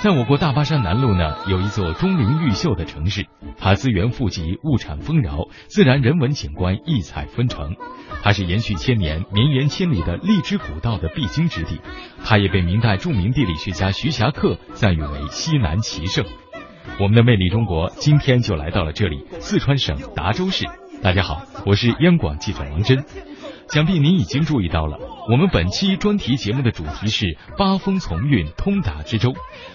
在我国大巴山南麓呢，有一座钟灵毓秀的城市，它资源富集，物产丰饶，自然人文景观异彩纷呈。它是延续千年、绵延千里的荔枝古道的必经之地，它也被明代著名地理学家徐霞客赞誉为西南奇胜。我们的魅力中国今天就来到了这里，四川省达州市。大家好，我是央广记者王真。想必您已经注意到了，我们本期专题节目的主题是“八风从运，通达之州”。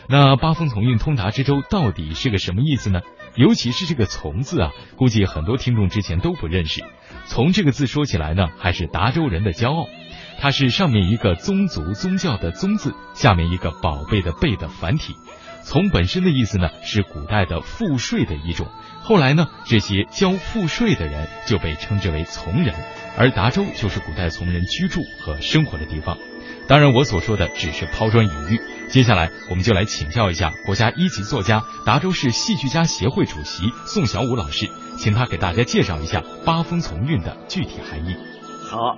那“八风从运，通达之州”到底是个什么意思呢？尤其是这个“从”字啊，估计很多听众之前都不认识。“从”这个字说起来呢，还是达州人的骄傲。它是上面一个宗族、宗教的“宗”字，下面一个宝贝的“贝”的繁体。从本身的意思呢，是古代的赋税的一种。后来呢，这些交赋税的人就被称之为从人。而达州就是古代从人居住和生活的地方。当然，我所说的只是抛砖引玉。接下来，我们就来请教一下国家一级作家、达州市戏剧家协会主席宋小武老师，请他给大家介绍一下“八风从运”的具体含义。好，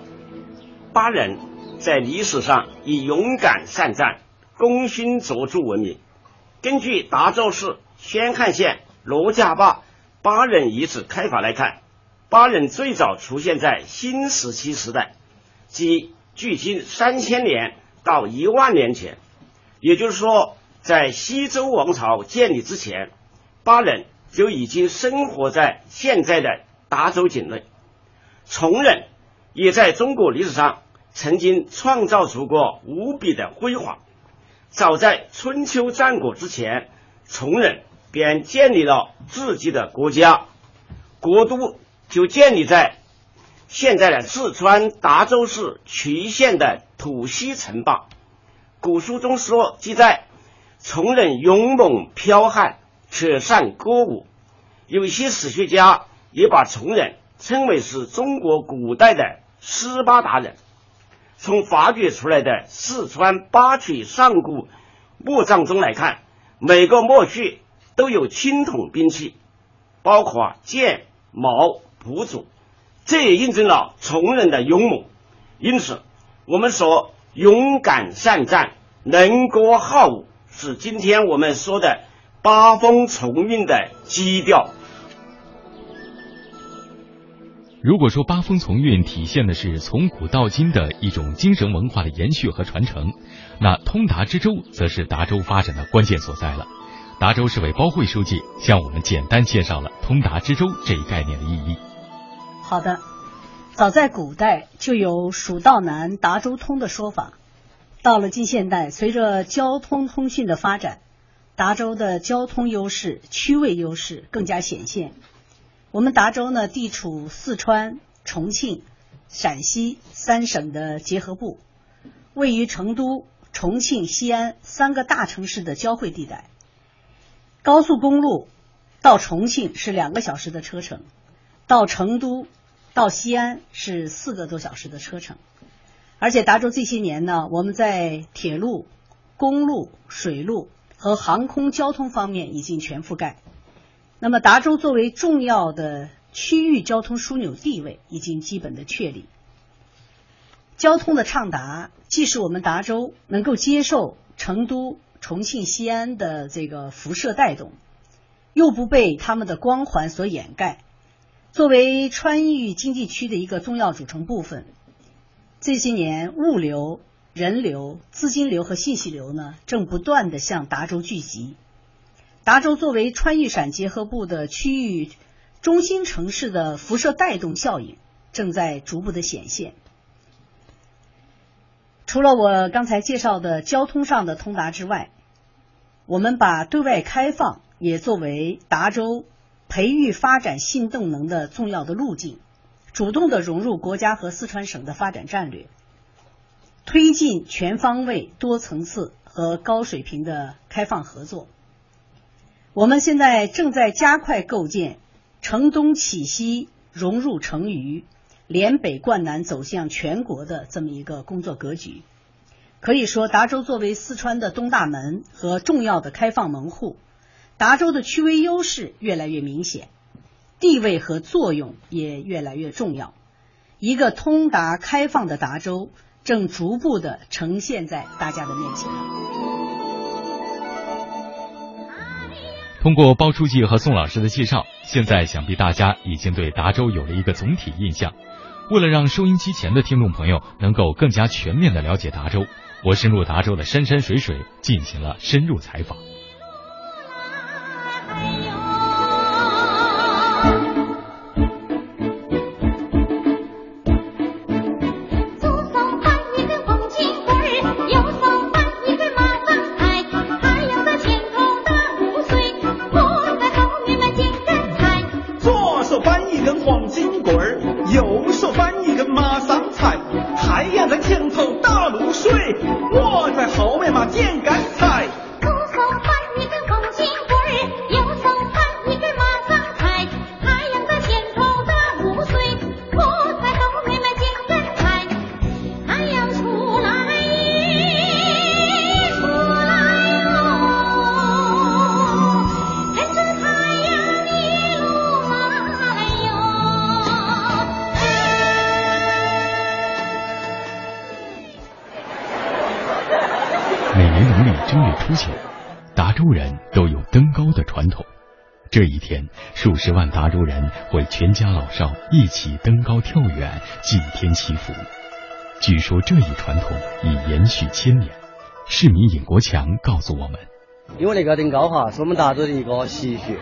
巴人在历史上以勇敢善战、功勋卓著闻名。根据达州市宣汉县罗家坝巴人遗址开发来看。巴人最早出现在新石器时代，即距今三千年到一万年前。也就是说，在西周王朝建立之前，巴人就已经生活在现在的达州境内。崇人也在中国历史上曾经创造出过无比的辉煌。早在春秋战国之前，崇人便建立了自己的国家，国都。就建立在现在的四川达州市渠县的土溪城坝。古书中说记载，崇人勇猛剽悍，且善歌舞。有些史学家也把崇人称为是中国古代的斯巴达人。从发掘出来的四川八曲上古墓葬中来看，每个墓穴都有青铜兵器，包括剑、矛。不足，这也印证了崇人的勇猛。因此，我们说勇敢善战、能歌好舞，是今天我们说的八风从运的基调。如果说八风从运体现的是从古到今的一种精神文化的延续和传承，那通达之州则是达州发展的关键所在了。达州市委包会书记向我们简单介绍了通达之州这一概念的意义。好的，早在古代就有“蜀道难，达州通”的说法。到了近现代，随着交通通讯的发展，达州的交通优势、区位优势更加显现。我们达州呢，地处四川、重庆、陕西三省的结合部，位于成都、重庆、西安三个大城市的交汇地带。高速公路到重庆是两个小时的车程。到成都、到西安是四个多小时的车程，而且达州这些年呢，我们在铁路、公路、水路和航空交通方面已经全覆盖。那么，达州作为重要的区域交通枢纽地位已经基本的确立。交通的畅达，既是我们达州能够接受成都、重庆、西安的这个辐射带动，又不被他们的光环所掩盖。作为川渝经济区的一个重要组成部分，这些年物流、人流、资金流和信息流呢，正不断的向达州聚集。达州作为川渝陕结合部的区域中心城市的辐射带动效应，正在逐步的显现。除了我刚才介绍的交通上的通达之外，我们把对外开放也作为达州。培育发展新动能的重要的路径，主动的融入国家和四川省的发展战略，推进全方位、多层次和高水平的开放合作。我们现在正在加快构建城东启西、融入成渝、连北贯南走向全国的这么一个工作格局。可以说，达州作为四川的东大门和重要的开放门户。达州的区位优势越来越明显，地位和作用也越来越重要。一个通达开放的达州正逐步的呈现在大家的面前。通过包书记和宋老师的介绍，现在想必大家已经对达州有了一个总体印象。为了让收音机前的听众朋友能够更加全面的了解达州，我深入达州的山山水水进行了深入采访。太阳在前头打露水我在后面嘛剪干这一天，数十万达州人会全家老少一起登高跳远，祭天祈福。据说这一传统已延续千年。市民尹国强告诉我们：“因为那个登高哈，是我们达州的一个习俗。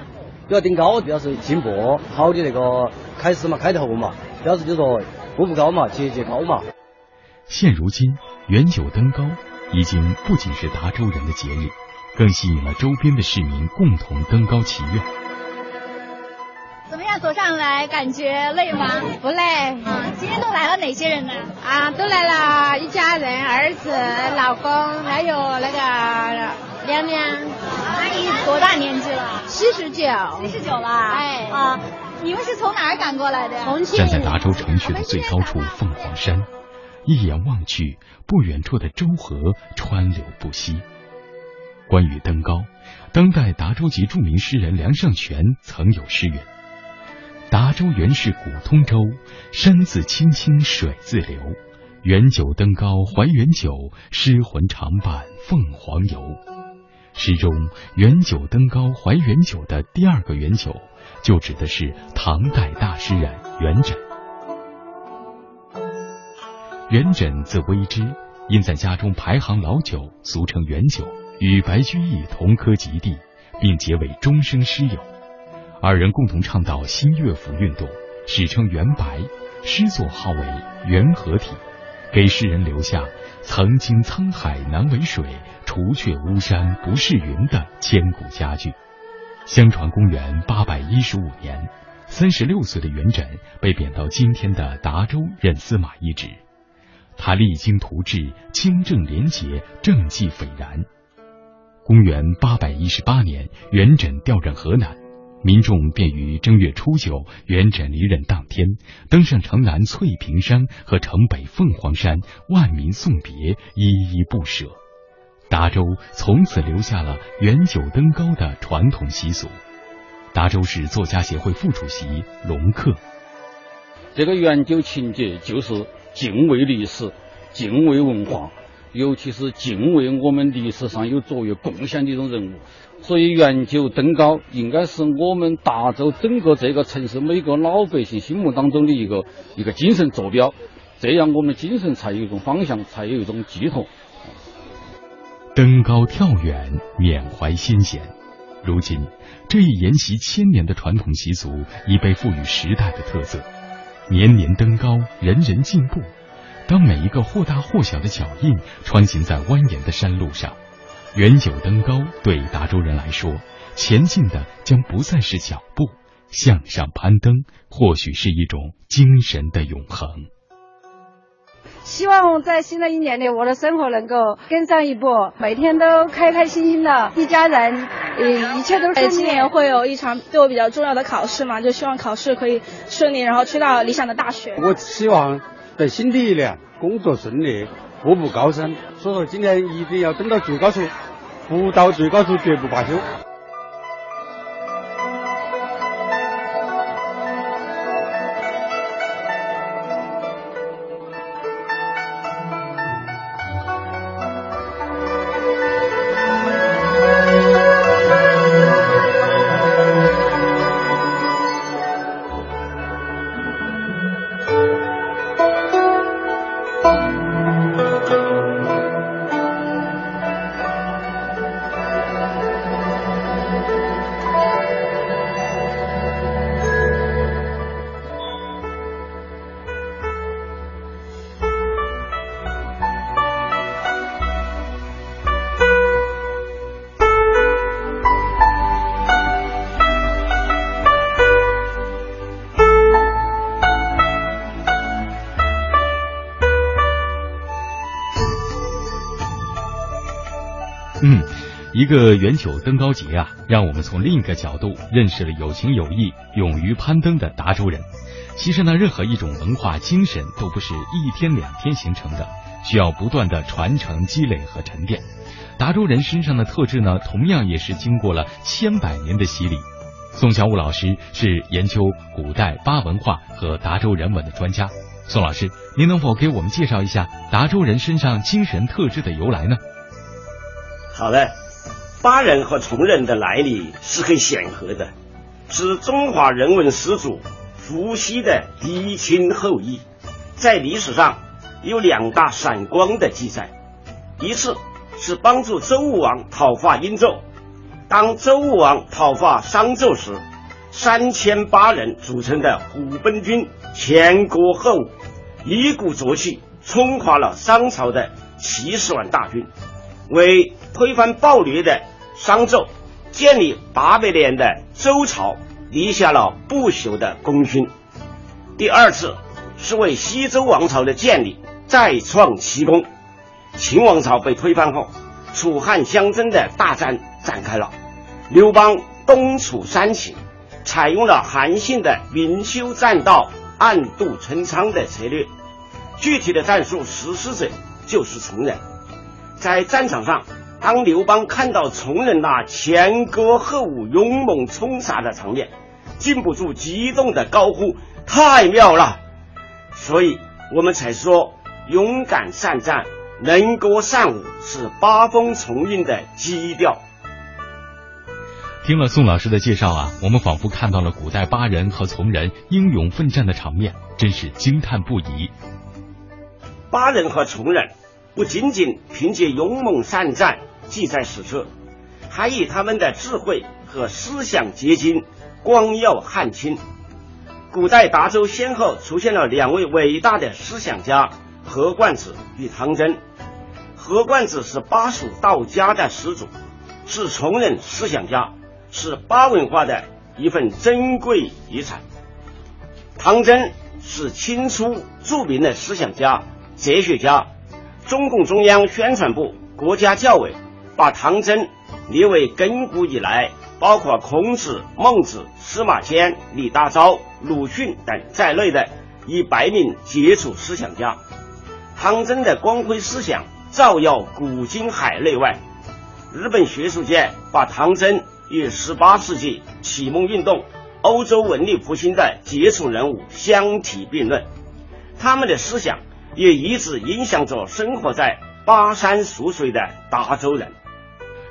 要登高，表示进步，好的那个开始嘛，开头嘛，表示就说步步高嘛，节节高嘛。”现如今，远九登高已经不仅是达州人的节日，更吸引了周边的市民共同登高祈愿。怎么样走上来感觉累吗？不累。啊，今天都来了哪些人呢？啊，都来了一家人，儿子、老公，还有那个娘娘。阿姨多大年纪了？七十九。七十九了。哎。啊，你们是从哪儿赶过来的？重庆。站在达州城区的最高处凤凰山，一眼望去，不远处的周河川流不息。关于登高，当代达州籍著名诗人梁尚全曾有诗云。达州原是古通州，山自青青水自流。元九登高怀元酒，诗魂常伴凤凰游。诗中元九登高怀元酒的第二个元九，就指的是唐代大诗人元稹。元稹字微之，因在家中排行老九，俗称元九，与白居易同科及第，并结为终生诗友。二人共同倡导新乐府运动，史称元白，诗作号为元和体，给世人留下“曾经沧海难为水，除却巫山不是云”的千古佳句。相传公元八百一十五年，三十六岁的元稹被贬到今天的达州任司马一职，他励精图治，清正廉洁，政绩斐然。公元八百一十八年，元稹调任河南。民众便于正月初九，元稹离任当天，登上城南翠屏山和城北凤凰山，万民送别，依依不舍。达州从此留下了元九登高的传统习俗。达州市作家协会副主席龙克，这个元九情节就是敬畏历史，敬畏文化。尤其是敬畏我们历史上有卓越贡献的一种人物，所以元九登高应该是我们达州整个这个城市每个老百姓心目当中的一个一个精神坐标，这样我们精神才有一种方向，才有一种寄托。登高跳远，缅怀先贤。如今，这一沿袭千年的传统习俗已被赋予时代的特色，年年登高，人人进步。当每一个或大或小的脚印穿行在蜿蜒的山路上，远九登高对达州人来说，前进的将不再是脚步，向上攀登或许是一种精神的永恒。希望在新的一年里，我的生活能够跟上一步，每天都开开心心的，一家人，嗯，一切都顺利。今年会有一场对我比较重要的考试嘛，就希望考试可以顺利，然后去到理想的大学。我希望。在新的一年，工作顺利，步步高升。所以说，今年一定要登到最高处，不到最高处绝不罢休。一个元九登高节啊，让我们从另一个角度认识了有情有义、勇于攀登的达州人。其实呢，任何一种文化精神都不是一天两天形成的，需要不断的传承、积累和沉淀。达州人身上的特质呢，同样也是经过了千百年的洗礼。宋小武老师是研究古代巴文化和达州人文的专家。宋老师，您能否给我们介绍一下达州人身上精神特质的由来呢？好嘞。巴人和崇人的来历是很显赫的，是中华人文始祖伏羲的嫡亲后裔。在历史上有两大闪光的记载，一次是帮助周武王讨伐殷纣，当周武王讨伐商纣时，三千巴人组成的虎贲军前歌后舞，一鼓作气冲垮了商朝的七十万大军，为推翻暴虐的。商纣建立八百年的周朝立下了不朽的功勋。第二次是为西周王朝的建立再创奇功。秦王朝被推翻后，楚汉相争的大战展开了。刘邦东楚三秦，采用了韩信的明修栈道、暗度陈仓的策略。具体的战术实施者就是崇人，在战场上。当刘邦看到从人那前歌后舞、勇猛冲杀的场面，禁不住激动的高呼：“太妙了！”所以我们才说，勇敢善战、能歌善舞是八风崇韵的基调。听了宋老师的介绍啊，我们仿佛看到了古代巴人和从人英勇奋战的场面，真是惊叹不已。巴人和从人不仅仅凭借勇猛善战。记载史册，还以他们的智慧和思想结晶光耀汉清。古代达州先后出现了两位伟大的思想家何冠子与唐真。何冠子是巴蜀道家的始祖，是崇仁思想家，是巴文化的一份珍贵遗产。唐真是清初著名的思想家、哲学家，中共中央宣传部、国家教委。把唐僧列为亘古以来包括孔子、孟子、司马迁、李大钊、鲁迅等在内的一百名杰出思想家。唐僧的光辉思想照耀古今海内外。日本学术界把唐僧与18世纪启蒙运动、欧洲文艺复兴的杰出人物相提并论。他们的思想也一直影响着生活在巴山蜀水的达州人。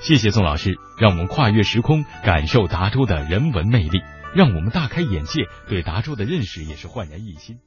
谢谢宋老师，让我们跨越时空，感受达州的人文魅力，让我们大开眼界，对达州的认识也是焕然一新。